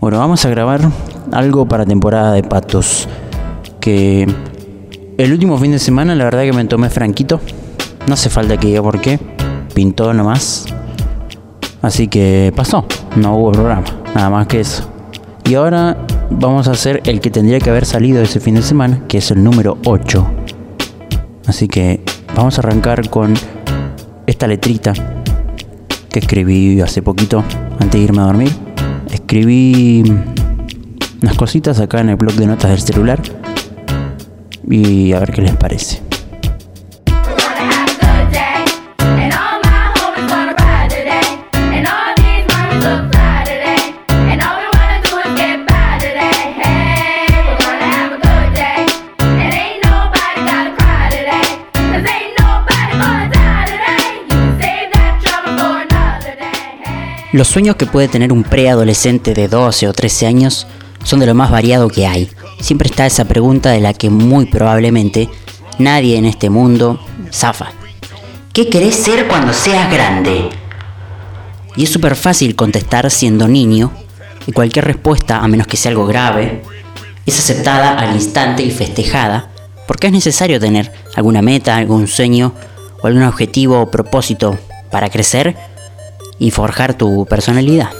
Bueno, vamos a grabar algo para temporada de patos. Que el último fin de semana, la verdad que me tomé franquito. No hace falta que diga por qué. Pintó nomás. Así que pasó. No hubo programa. Nada más que eso. Y ahora vamos a hacer el que tendría que haber salido ese fin de semana, que es el número 8. Así que vamos a arrancar con esta letrita que escribí hace poquito antes de irme a dormir. Escribí unas cositas acá en el blog de notas del celular y a ver qué les parece. Los sueños que puede tener un preadolescente de 12 o 13 años son de lo más variado que hay. Siempre está esa pregunta de la que muy probablemente nadie en este mundo zafa. ¿Qué querés ser cuando seas grande? Y es súper fácil contestar siendo niño, y cualquier respuesta, a menos que sea algo grave, es aceptada al instante y festejada, porque es necesario tener alguna meta, algún sueño o algún objetivo o propósito para crecer y forjar tu personalidad.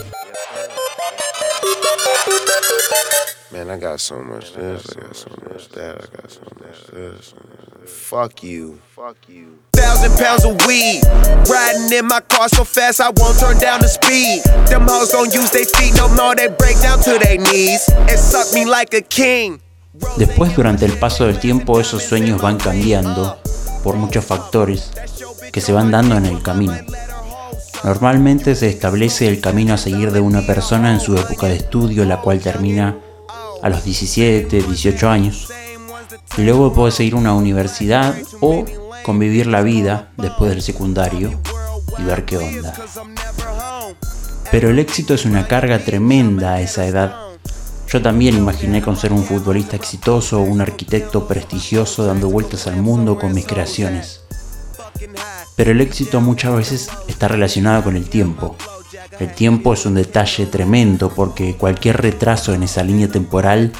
Man, I got so much this, I got so much that, I got so much this. Fuck you. Fuck you. Thousand pounds of weed. Riding in my car so fast I won't turn down the speed. Them hoes don't use their feet no more, they break down to their knees and suck me like a king. Después, durante el paso del tiempo, esos sueños van cambiando por muchos factores que se van dando en el camino. Normalmente se establece el camino a seguir de una persona en su época de estudio, la cual termina a los 17, 18 años. Luego puede seguir una universidad o convivir la vida después del secundario y ver qué onda. Pero el éxito es una carga tremenda a esa edad. Yo también imaginé con ser un futbolista exitoso o un arquitecto prestigioso dando vueltas al mundo con mis creaciones. Pero el éxito muchas veces está relacionado con el tiempo. El tiempo es un detalle tremendo porque cualquier retraso en esa línea temporal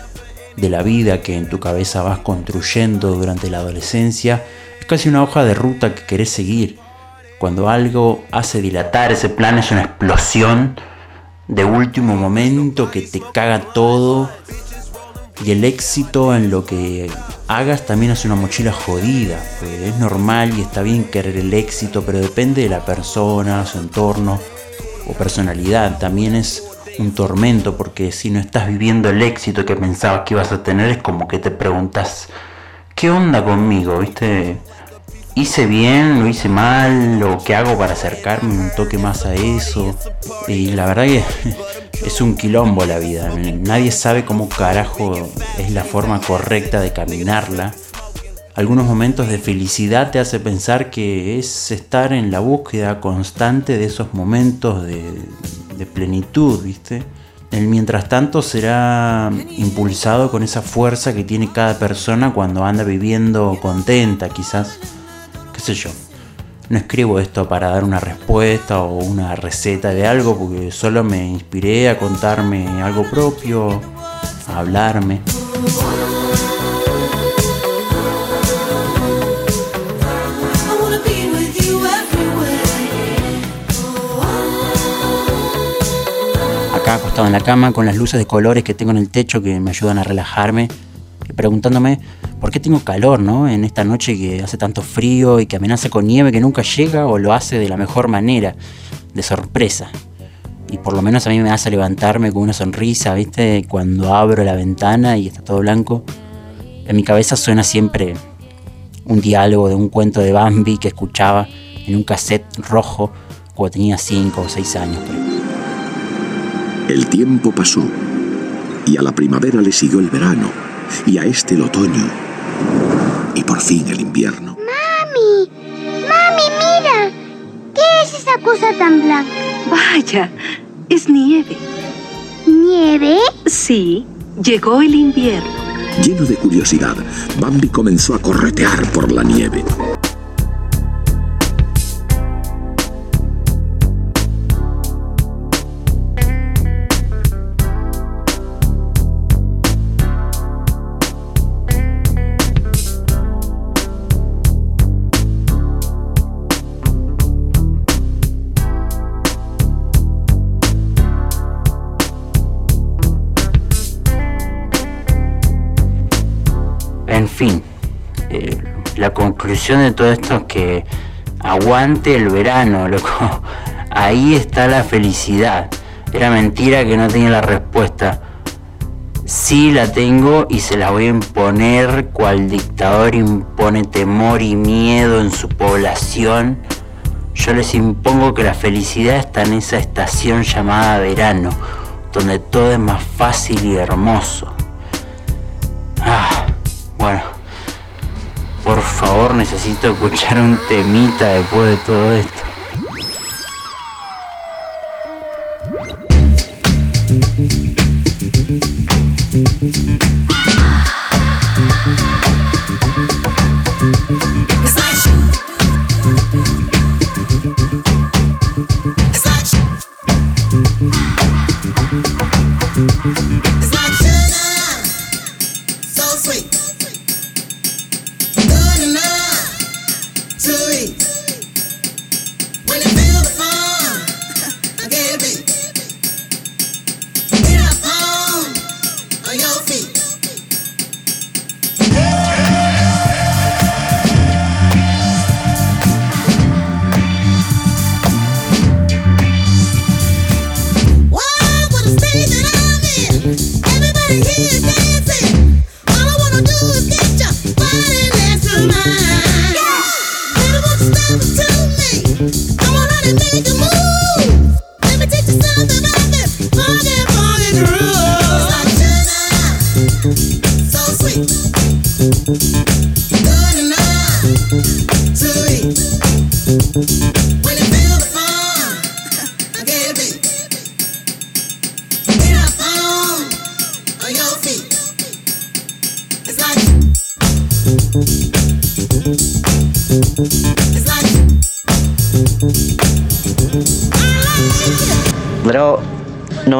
de la vida que en tu cabeza vas construyendo durante la adolescencia es casi una hoja de ruta que querés seguir. Cuando algo hace dilatar ese plan es una explosión de último momento que te caga todo y el éxito en lo que hagas también es una mochila jodida. es normal y está bien querer el éxito, pero depende de la persona, su entorno o personalidad. También es un tormento porque si no estás viviendo el éxito que pensabas que ibas a tener, es como que te preguntas, ¿qué onda conmigo? ¿Viste? ¿Hice bien? ¿Lo hice mal? ¿O qué hago para acercarme un toque más a eso? Y la verdad que es un quilombo la vida. Nadie sabe cómo carajo es la forma correcta de caminarla. Algunos momentos de felicidad te hace pensar que es estar en la búsqueda constante de esos momentos de, plenitud, ¿viste? El mientras tanto será impulsado con esa fuerza que tiene cada persona cuando anda viviendo contenta, quizás, qué sé yo. No escribo esto para dar una respuesta o una receta de algo porque solo me inspiré a contarme algo propio, a hablarme. Acá acostado en la cama con las luces de colores que tengo en el techo que me ayudan a relajarme preguntándome por qué tengo calor, ¿no? En esta noche que hace tanto frío y que amenaza con nieve que nunca llega o lo hace de la mejor manera, de sorpresa. Y por lo menos a mí me hace levantarme con una sonrisa, ¿viste? Cuando abro la ventana y está todo blanco. En mi cabeza suena siempre un diálogo de un cuento de Bambi que escuchaba en un cassette rojo cuando tenía 5 o 6 años. El tiempo pasó y a la primavera le siguió el verano y a este el otoño y por fin el invierno. ¡Mami! ¡Mami, mira! ¿Qué es esa cosa tan blanca? Vaya, es nieve. ¿Nieve? Sí, llegó el invierno. Lleno de curiosidad, Bambi comenzó a corretear por la nieve. En fin, eh, la conclusión de todo esto es que aguante el verano, loco. Ahí está la felicidad. Era mentira que no tenía la respuesta. Sí la tengo y se la voy a imponer cual dictador impone temor y miedo en su población. Yo les impongo que la felicidad está en esa estación llamada verano, donde todo es más fácil y hermoso. Favor, necesito escuchar un temita después de todo esto.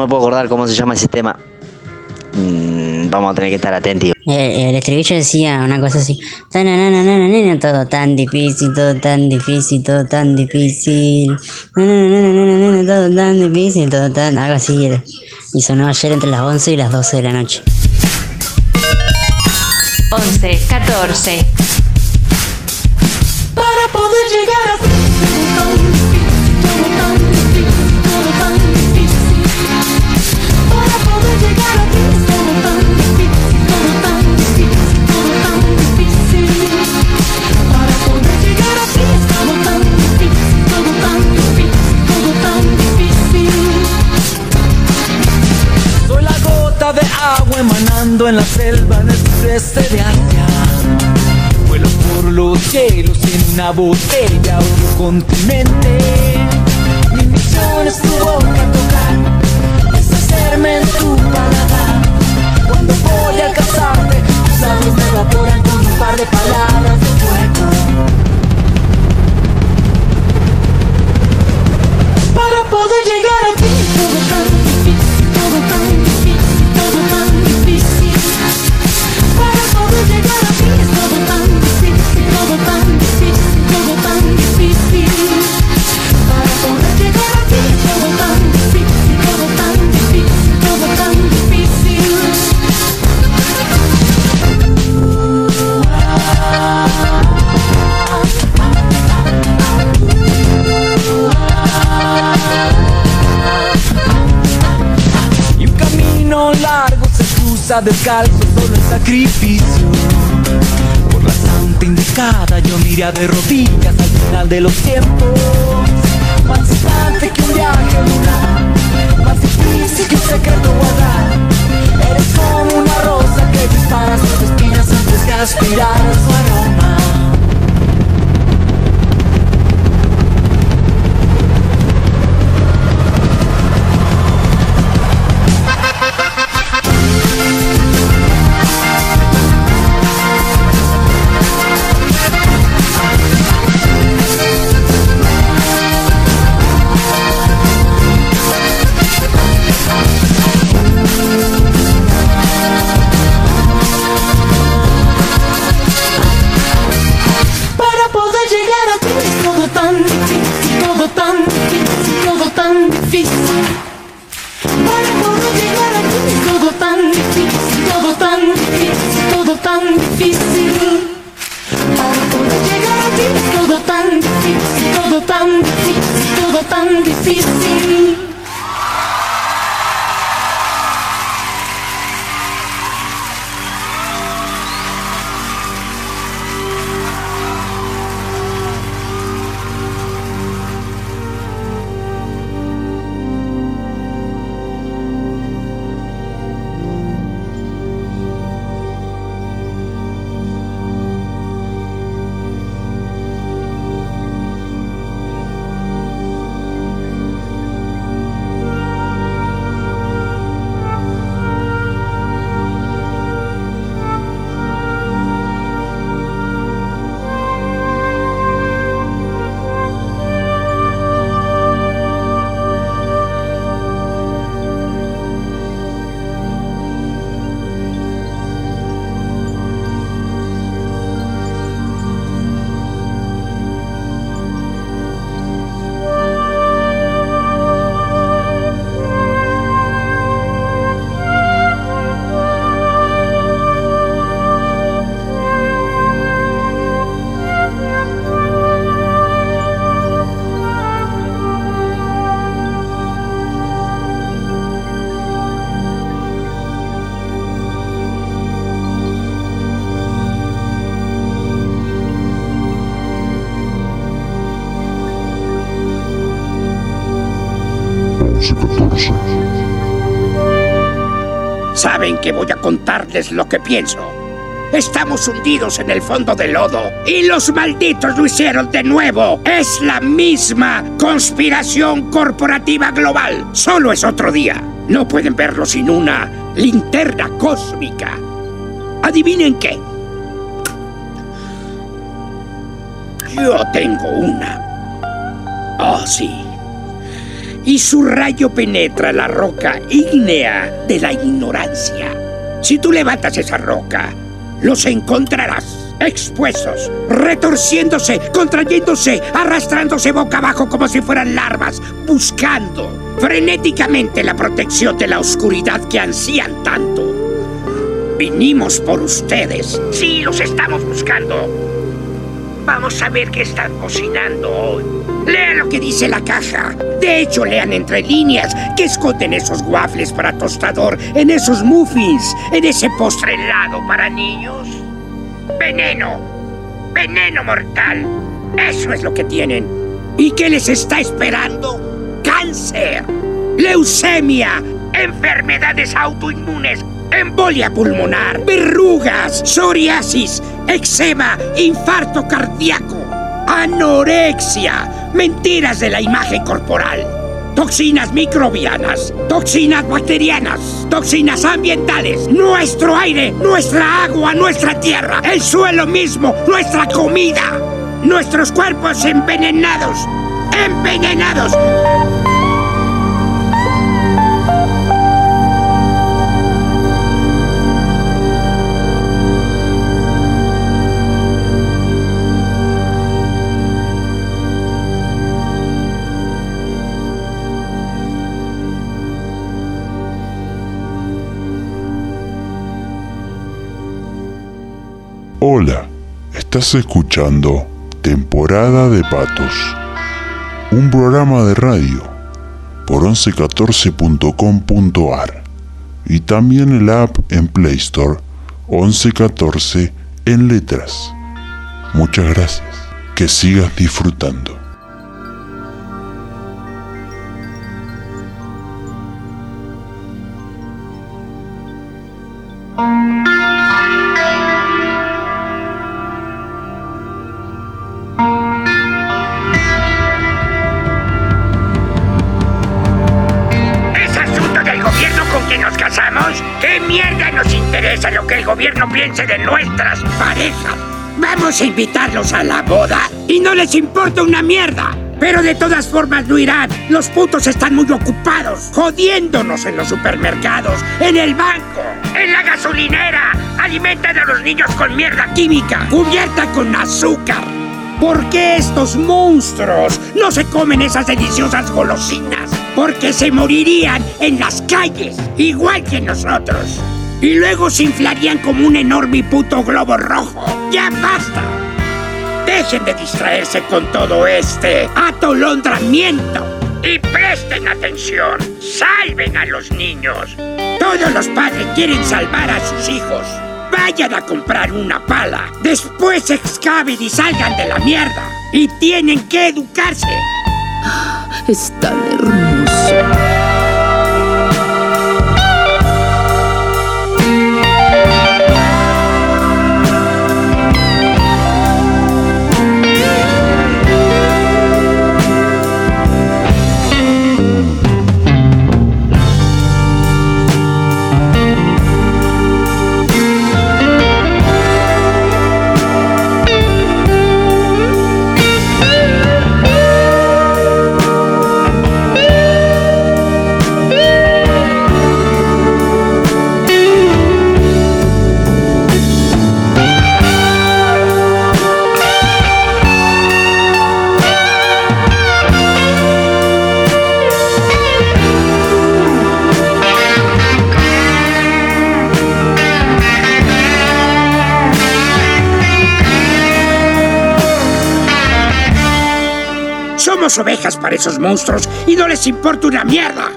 Puedo acordar cómo se llama ese tema. Mm, vamos a tener que estar atentos. El, estribillo decía una cosa así. Todo tan difícil, todo tan difícil, todo tan difícil. Todo tan difícil, todo tan... Algo así. Y sonó ayer entre las 11 y las 12 de la noche. 11, 14. Para poder llegar a agua la selva en el sureste de Asia. Vuelo por los cielos en una botella otro continente. Mi misión es tu boca tocar, deshacerme en tu paladar. Cuando voy a alcanzarte, tus labios me evaporan con un par de palabras de fuego. Para poder llegar a ti, todo descalzo solo el sacrificio. Por la santa indicada yo miré de rodillas al final de los tiempos. Más distante que un viaje lunar Más difícil que un secreto guardar. Eres como una rosa que dispara sus espinas antes que aspirar su aroma todo tan difícil. Saben que voy a contarles lo que pienso. Estamos hundidos en el fondo del lodo y los malditos lo hicieron de nuevo. Es la misma conspiración corporativa global. Solo es otro día. No pueden verlo sin una linterna cósmica. Adivinen qué. Yo tengo una. Oh, sí. Y su rayo penetra la roca ígnea de la ignorancia. Si tú levantas esa roca, los encontrarás expuestos, retorciéndose, contrayéndose, arrastrándose boca abajo como si fueran larvas, buscando frenéticamente la protección de la oscuridad que ansían tanto. Vinimos por ustedes. Sí, los estamos buscando. Vamos a ver qué están cocinando hoy. Lean lo que dice la caja. De hecho, lean entre líneas que esconden esos waffles para tostador, en esos muffins, en ese postre helado para niños. Veneno. Veneno mortal. Eso es lo que tienen. ¿Y qué les está esperando? Cáncer. Leucemia. Enfermedades autoinmunes embolia pulmonar, verrugas, psoriasis, eczema, infarto cardíaco, anorexia, mentiras de la imagen corporal, toxinas microbianas, toxinas bacterianas, toxinas ambientales, nuestro aire, nuestra agua, nuestra tierra, el suelo mismo, nuestra comida, nuestros cuerpos envenenados, envenenados. Estás escuchando Temporada de Patos, un programa de radio por 1114.com.ar y también el app en Play Store 1114 en letras. Muchas gracias. Que sigas disfrutando. Invitarlos a la boda y no les importa una mierda. Pero de todas formas no irán. Los putos están muy ocupados, jodiéndonos en los supermercados, en el banco, en la gasolinera. Alimentan a los niños con mierda química, cubierta con azúcar. ¿Por qué estos monstruos no se comen esas deliciosas golosinas? Porque se morirían en las calles, igual que nosotros. Y luego se inflarían como un enorme puto globo rojo. ¡Ya basta! Dejen de distraerse con todo este atolondramiento. Y presten atención. Salven a los niños. Todos los padres quieren salvar a sus hijos. Vayan a comprar una pala. Después excaven y salgan de la mierda. Y tienen que educarse. Es tan hermoso. Ovejas para esos monstruos y no les importa una mierda.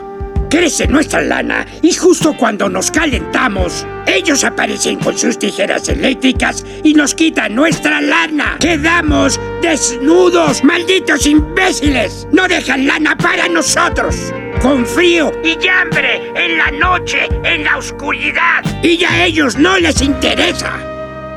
Crece nuestra lana y justo cuando nos calentamos, ellos aparecen con sus tijeras eléctricas y nos quitan nuestra lana. Quedamos desnudos, malditos imbéciles. No dejan lana para nosotros. Con frío y hambre, en la noche, en la oscuridad. Y a ellos no les interesa.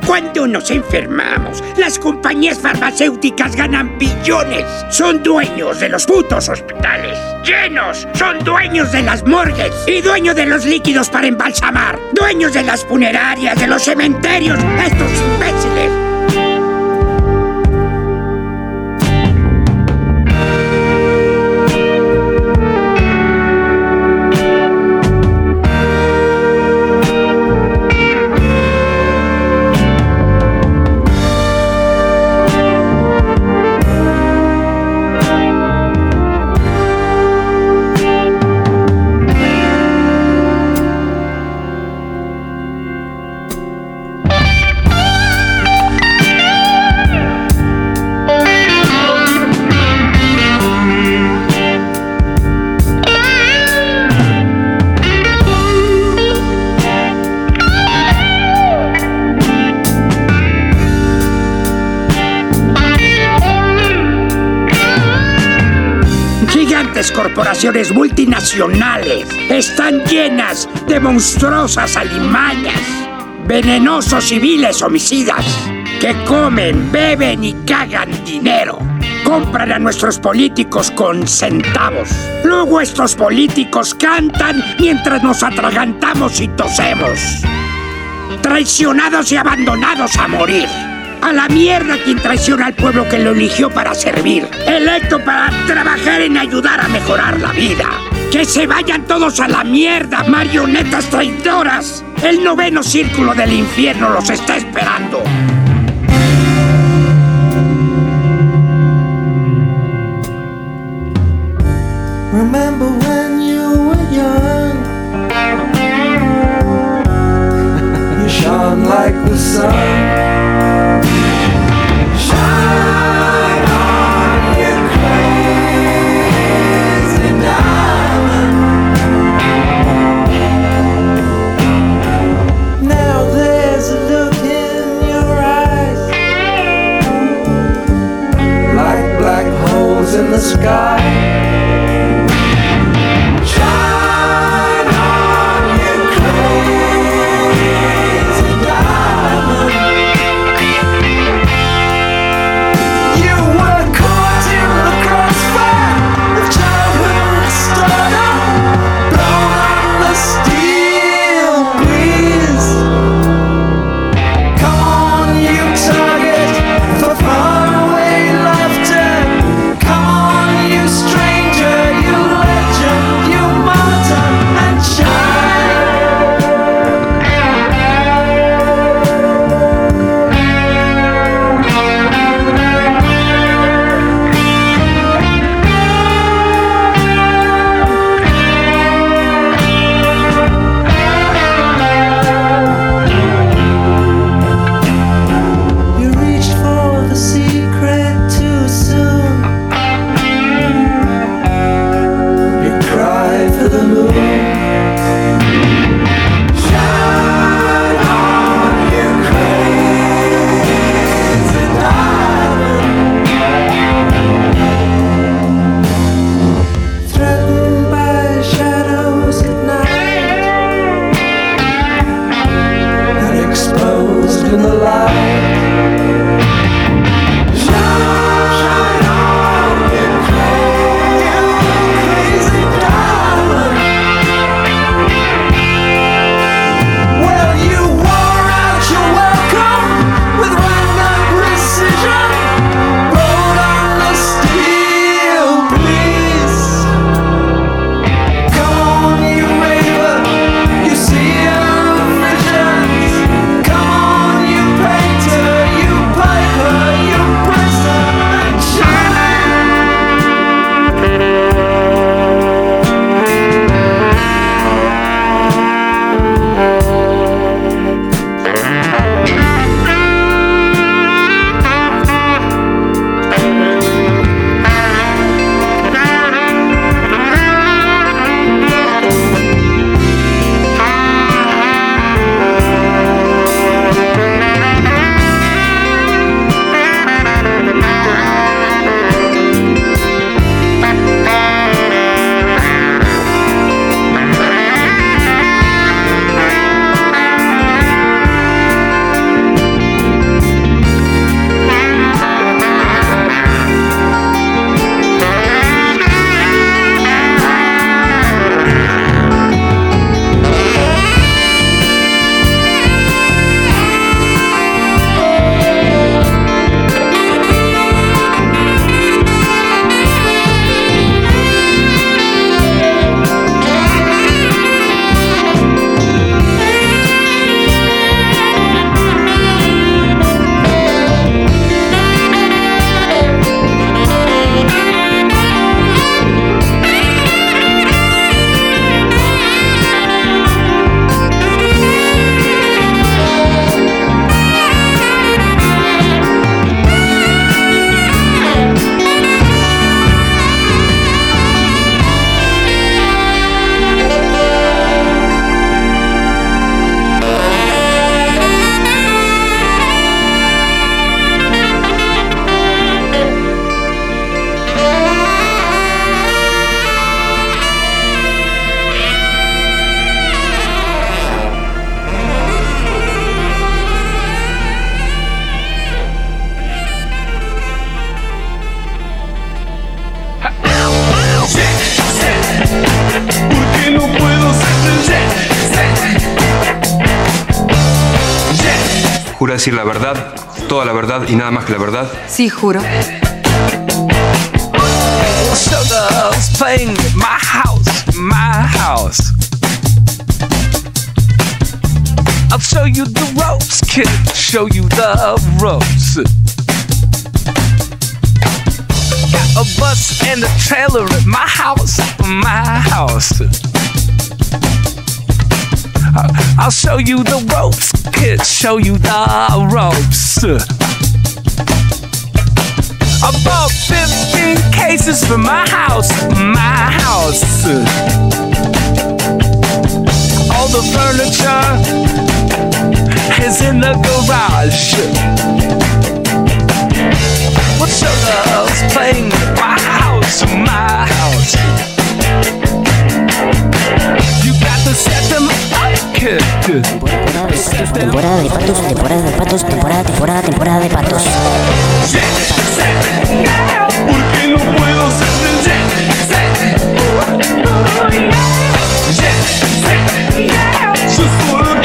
Cuando nos enfermamos, las compañías farmacéuticas ganan billones. Son dueños de los putos hospitales. Llenos. Son dueños de las morgues. Y dueños de los líquidos para embalsamar. Dueños de las funerarias, de los cementerios. Estos imbéciles. Están llenas de monstruosas alimañas, venenosos civiles homicidas que comen, beben y cagan dinero. Compran a nuestros políticos con centavos. Luego estos políticos cantan mientras nos atragantamos y tosemos. Traicionados y abandonados a morir. A la mierda quien traiciona al pueblo que lo eligió para servir. Electo para trabajar en ayudar a mejorar la vida. Que se vayan todos a la mierda, marionetas traidoras. El noveno círculo del infierno los está esperando. Remember when you were young? you shone like the sun. Sky. ¿Jura decir la verdad, toda la verdad y nada más que la verdad? Sí, juro. Sugar's playing my house, my house. I'll show you the ropes, kid. Show you the ropes. Got a bus and a trailer at my house, my house. I'll show you the ropes, kid. Show you the ropes. I bought 15 cases for my house, my house. All the furniture is in the garage. What sugar's playing my house, my house. You got to set them. Temporada de patos, temporada de patos, temporada, temporada, temporada de patos. Porque no puedo ser Yo solo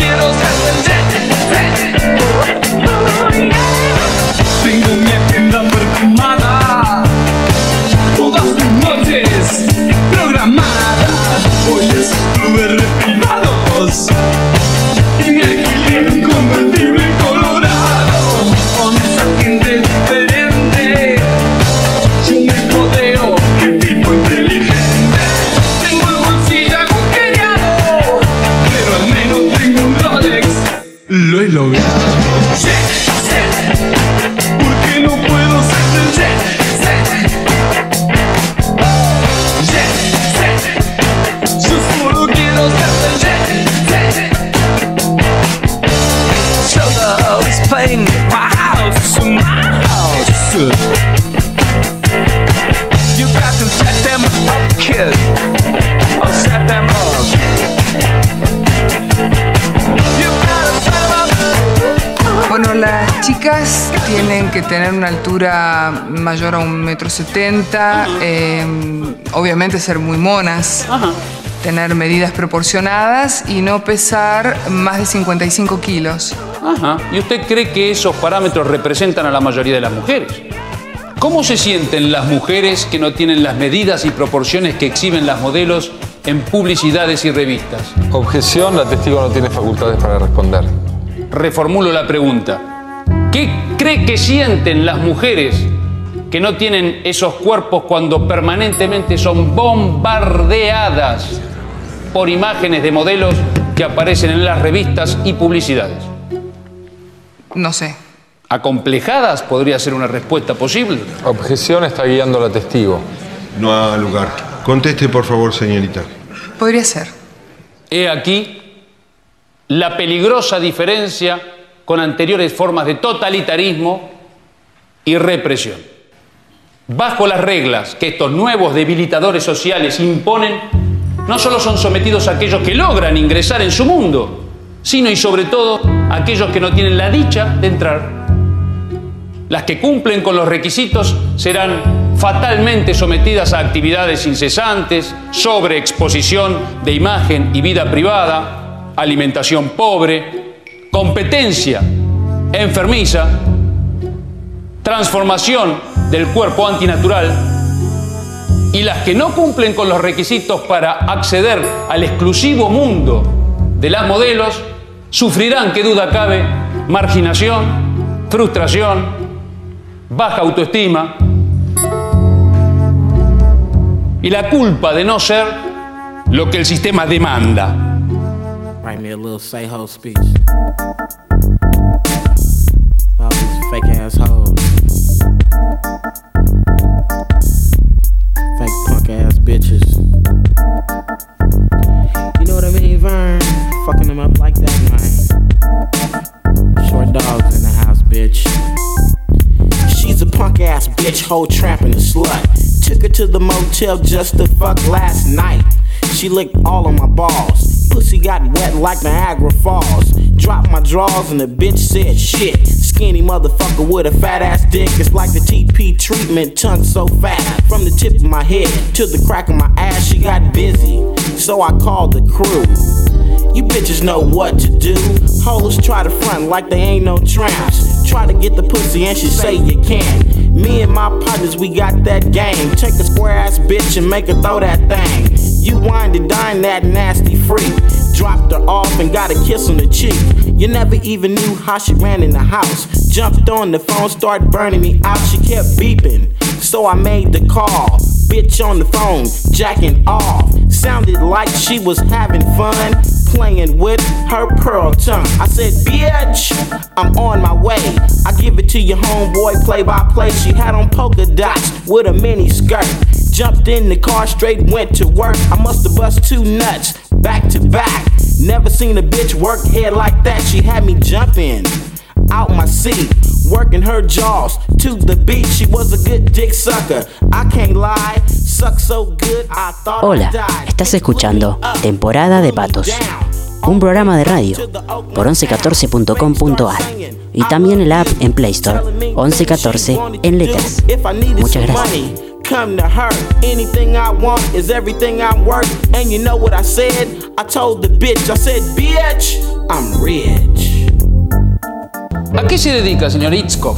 mayor a un metro setenta, eh, obviamente ser muy monas, tener medidas proporcionadas y no pesar más de 55 kilos. Ajá. ¿Y usted cree que esos parámetros representan a la mayoría de las mujeres? ¿Cómo se sienten las mujeres que no tienen las medidas y proporciones que exhiben las modelos en publicidades y revistas? Objeción, la testigo no tiene facultades para responder. Reformulo la pregunta. ¿Qué cree que sienten las mujeres que no tienen esos cuerpos cuando permanentemente son bombardeadas por imágenes de modelos que aparecen en las revistas y publicidades? No sé. ¿Acomplejadas podría ser una respuesta posible? Objeción está guiando la testigo. No ha lugar. Conteste, por favor, señorita. Podría ser. He aquí la peligrosa diferencia con anteriores formas de totalitarismo y represión. Bajo las reglas que estos nuevos debilitadores sociales imponen, no solo son sometidos aquellos que logran ingresar en su mundo, sino y sobre todo aquellos que no tienen la dicha de entrar. Las que cumplen con los requisitos serán fatalmente sometidas a actividades incesantes, sobreexposición de imagen y vida privada, alimentación pobre, competencia enfermiza, transformación del cuerpo antinatural y las que no cumplen con los requisitos para acceder al exclusivo mundo de las modelos sufrirán, que duda cabe, marginación, frustración, baja autoestima y la culpa de no ser lo que el sistema demanda. Fake punk ass bitches. You know what I mean, Vern? Fucking them up like that, man. Short dogs in the house, bitch. She's a punk ass bitch, hoe trapping a slut. Took her to the motel just to fuck last night. She licked all of my balls. Pussy got wet like Niagara Falls. Dropped my drawers and the bitch said shit. Skinny motherfucker with a fat ass dick. It's like the TP treatment, tongue so fat. From the tip of my head to the crack of my ass, she got busy. So I called the crew. You bitches know what to do. Hoes try to front like they ain't no tramps. Try to get the pussy and she say you can't. Me and my partners, we got that game. Take a square ass bitch and make her throw that thing. You wind and dine that nasty freak. Dropped her off and got a kiss on the cheek. You never even knew how she ran in the house. Jumped on the phone, started burning me out. She kept beeping, so I made the call. Bitch on the phone, jacking off. Sounded like she was having fun playing with her pearl tongue. I said, bitch, I'm on my way. I give it to your homeboy play by play. She had on polka dots with a mini skirt. Jumped in the car, straight went to work. I must have bust two nuts back to back. Never seen a bitch work head like that. She had me jumping out my seat, working her jaws to the beat. She was a good dick sucker. I can't lie, suck so good I thought Hola, estás escuchando Temporada de Patos, un programa de radio por 1114.com.ar y también el app en Play Store 1114 en letras. Muchas gracias. Come to her. Anything I want is everything I'm worth. And you know what I said? I told the bitch, I said, bitch, I'm rich. ¿A qué se dedica, señor Itzkov?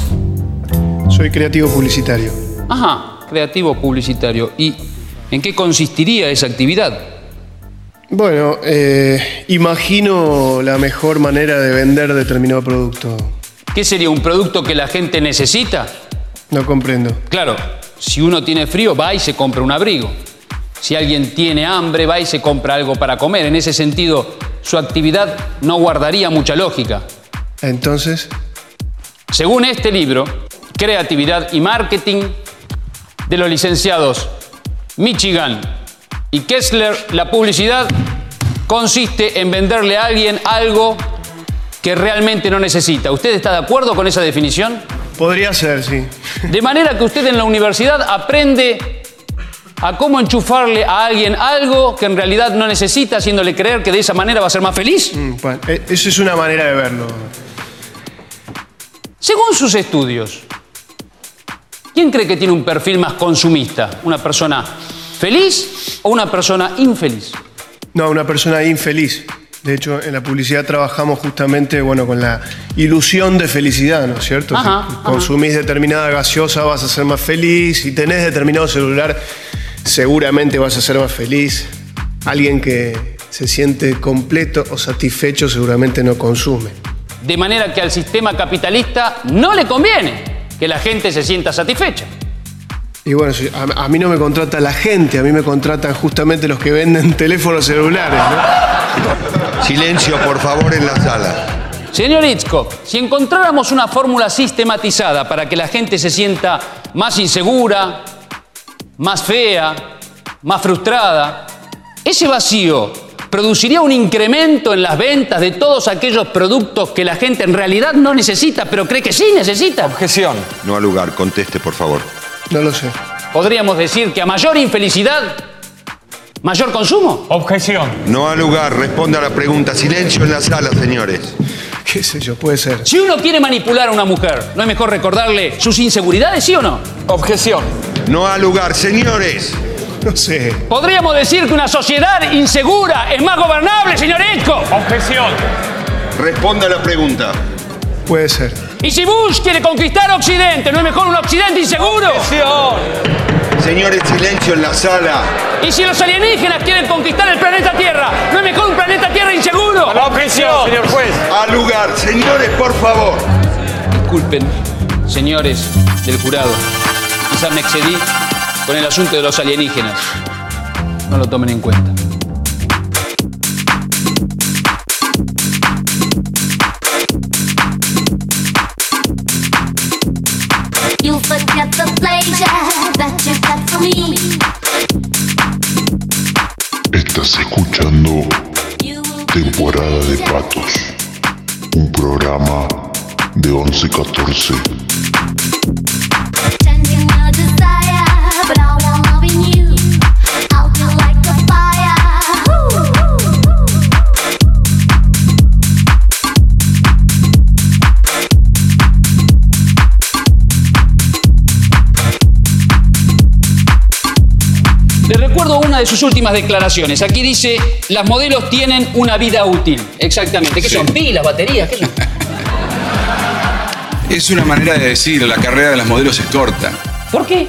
Soy creativo publicitario. Ajá, creativo publicitario. ¿Y en qué consistiría esa actividad? Bueno, eh, imagino la mejor manera de vender determinado producto. ¿Qué sería un producto que la gente necesita? No comprendo. Claro, si uno tiene frío, va y se compra un abrigo. Si alguien tiene hambre, va y se compra algo para comer. En ese sentido, su actividad no guardaría mucha lógica. Entonces, Según este libro, Creatividad y Marketing, de los licenciados Michigan y Kessler, la publicidad consiste en venderle a alguien algo que realmente no necesita. ¿Usted está de acuerdo con esa definición? Podría ser, sí. De manera que usted en la universidad aprende a cómo enchufarle a alguien algo que en realidad no necesita, haciéndole creer que de esa manera va a ser más feliz. Mm, bueno, eh, eso es una manera de verlo. Según sus estudios, ¿quién cree que tiene un perfil más consumista? ¿Una persona feliz o una persona infeliz? No, una persona infeliz. De hecho, en la publicidad trabajamos justamente bueno, con la ilusión de felicidad, ¿no es cierto? Ajá, si consumís determinada gaseosa vas a ser más feliz, si tenés determinado celular seguramente vas a ser más feliz. Alguien que se siente completo o satisfecho seguramente no consume. De manera que al sistema capitalista no le conviene que la gente se sienta satisfecha. Y bueno, a mí no me contrata la gente, a mí me contratan justamente los que venden teléfonos celulares, ¿no? Silencio, por favor, en la sala. Señor Itzkov, si encontráramos una fórmula sistematizada para que la gente se sienta más insegura, más fea, más frustrada, ese vacío produciría un incremento en las ventas de todos aquellos productos que la gente en realidad no necesita, pero cree que sí necesita. Objeción. No al lugar, conteste, por favor. No lo sé. Podríamos decir que a mayor infelicidad, mayor consumo. Objeción. No al lugar, responda a la pregunta. Silencio en la sala, señores. ¿Qué sé yo? Puede ser. Si uno quiere manipular a una mujer, ¿no es mejor recordarle sus inseguridades, sí o no? Objeción. No al lugar, señores. No sé. Podríamos decir que una sociedad insegura es más gobernable, señor. Objeción. Responda a la pregunta. Puede ser. Y si Bush quiere conquistar Occidente, ¿no es mejor un Occidente inseguro? Señores, silencio en la sala. Y si los alienígenas quieren conquistar el planeta Tierra, ¿no es mejor un planeta Tierra inseguro? La objeción, señor juez. Al lugar, señores, por favor. Disculpen, señores del jurado. Quizás me excedí con el asunto de los alienígenas. No lo tomen en cuenta. Forget the pleasure that you got for me. Estás escuchando Temporada de Patos, un programa de 1114. De sus últimas declaraciones. Aquí dice, las modelos tienen una vida útil. Exactamente. ¿Qué Sí. son? ¿Pilas, baterías? ¿Qué son? Es una manera de decir, la carrera de las modelos es corta. ¿Por qué?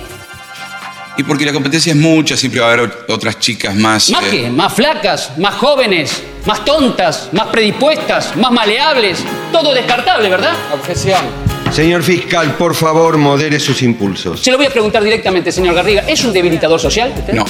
Y porque la competencia es mucha, siempre va a haber ot- otras chicas más. ¿Más eh, qué? ¿Más flacas? ¿Más jóvenes? ¿Más tontas? ¿Más predispuestas? ¿Más maleables? Todo descartable, ¿verdad? Objeción. Señor fiscal, por favor, modere sus impulsos. Se lo voy a preguntar directamente, señor Garriga. ¿Es un debilitador social? usted? No.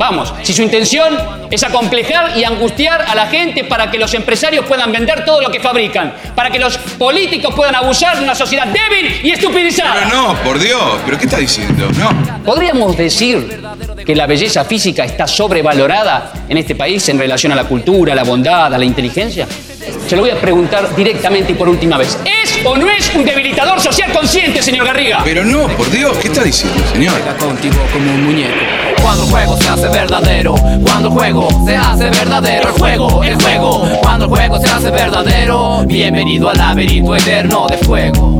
Vamos, si su intención es acomplejar y angustiar a la gente para que los empresarios puedan vender todo lo que fabrican, para que los políticos puedan abusar de una sociedad débil y estupidizada. Pero no, por Dios, ¿pero qué está diciendo? No. ¿Podríamos decir que la belleza física está sobrevalorada en este país en relación a la cultura, a la bondad, a la inteligencia? Se lo voy a preguntar directamente y por última vez. ¿Es o no es un debilitador social consciente, señor Garriga? Pero no, por Dios, ¿qué está diciendo, señor? contigo como un muñeco. Cuando el juego se hace verdadero, cuando el juego se hace verdadero, el juego, el juego, cuando el juego se hace verdadero, bienvenido al laberinto eterno de fuego.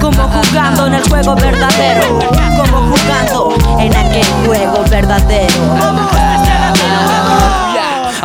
Como jugando en el juego verdadero. Como jugando en aquel juego verdadero.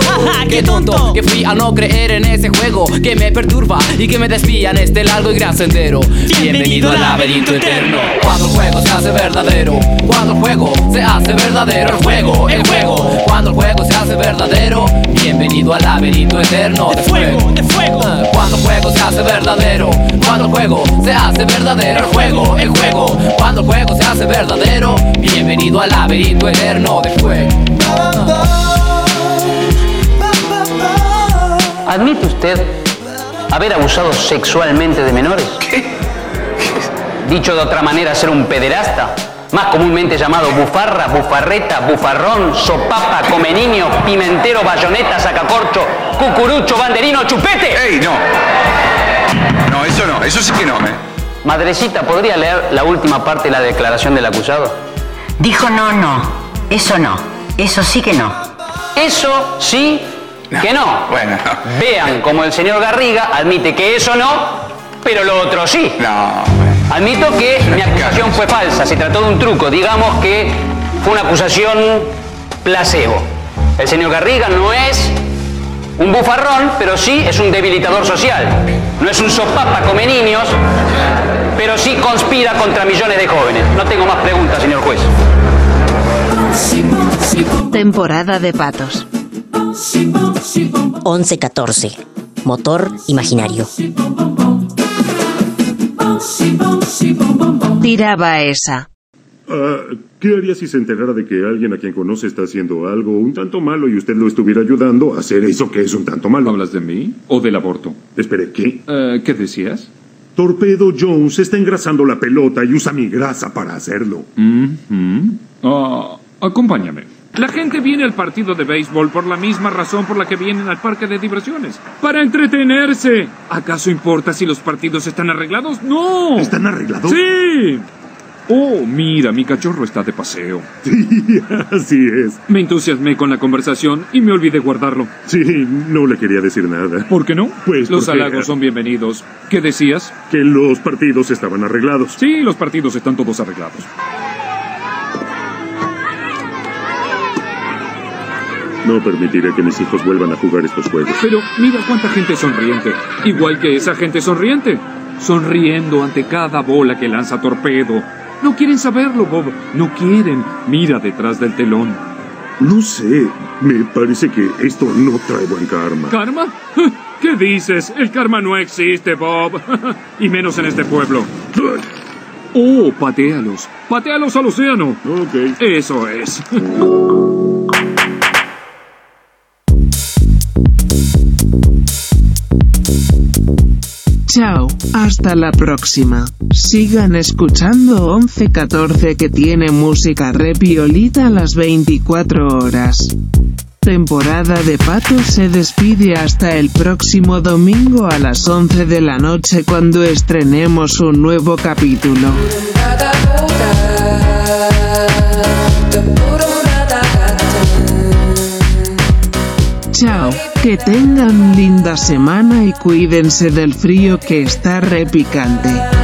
que tonto que fui a no creer en ese juego que me perturba y que me desvía en este largo y gran sendero. Bienvenido al laberinto eterno. Cuando el juego se hace verdadero, cuando el juego se hace verdadero, el juego, el juego, cuando el juego se hace verdadero, bienvenido al laberinto eterno de fuego, de fuego. Cuando el juego se hace verdadero, cuando el juego se hace verdadero, el juego, el juego, cuando el juego se hace verdadero, bienvenido al laberinto eterno de fuego. ¿Admite usted haber abusado sexualmente de menores? Dicho de otra manera, ser un pederasta, más comúnmente llamado bufarra, bufarreta, bufarrón, sopapa, come niño, pimentero, bayoneta, sacacorcho, cucurucho, banderino, chupete. ¡Ey, no! No, eso no, eso sí que no, ¿eh? Madrecita, ¿podría leer la última parte de la declaración del acusado? Dijo no, no. Eso no. Eso sí que no. Eso sí que no. Bueno, Vean como el señor Garriga admite que eso no, pero lo otro sí. No. Admito que mi acusación fue falsa, se trató de un truco, digamos que fue una acusación placebo. El señor Garriga no es un bufarrón, pero sí es un debilitador social. No es un sopapa come niños, pero sí conspira contra millones de jóvenes. No tengo más preguntas, señor juez. Temporada de patos. 11-14. Motor imaginario. Tiraba esa. Ah, ¿Qué haría si se enterara de que alguien a quien conoce está haciendo algo un tanto malo y usted lo estuviera ayudando a hacer eso que es un tanto malo? ¿Hablas de mí o del aborto? Espere, ¿qué? Eh, ¿Qué decías? Torpedo Jones está engrasando la pelota y usa mi grasa para hacerlo. Mhm. Ah, acompáñame. La gente viene al partido de béisbol por la misma razón por la que vienen al parque de diversiones. Para entretenerse. ¿Acaso importa si los partidos están arreglados? No. ¿Están arreglados? Sí. Oh, mira, mi cachorro está de paseo. Sí, así es. Me entusiasmé con la conversación y me olvidé guardarlo. Sí, no le quería decir nada. ¿Por qué no? Pues Los porque- halagos son bienvenidos. ¿Qué decías? Que los partidos estaban arreglados. Sí, los partidos están todos arreglados. No permitiré que mis hijos vuelvan a jugar estos juegos. Pero mira cuánta gente sonriente. Igual que esa gente sonriente. Sonriendo ante cada bola que lanza torpedo. No quieren saberlo, Bob. No quieren. Mira detrás del telón. No sé, me parece que esto no trae buen karma. ¿Karma? ¿Qué dices? El karma no existe, Bob. y menos en este pueblo. Oh, patealos. Patealos al océano. Ok. Eso es. Chao, hasta la próxima. Sigan escuchando 1114 que tiene música repiolita las 24 horas. Temporada de Patos se despide hasta el próximo domingo a las 11 de la noche cuando estrenemos un nuevo capítulo. Chao, que tengan linda semana y cuídense del frío que está repicante.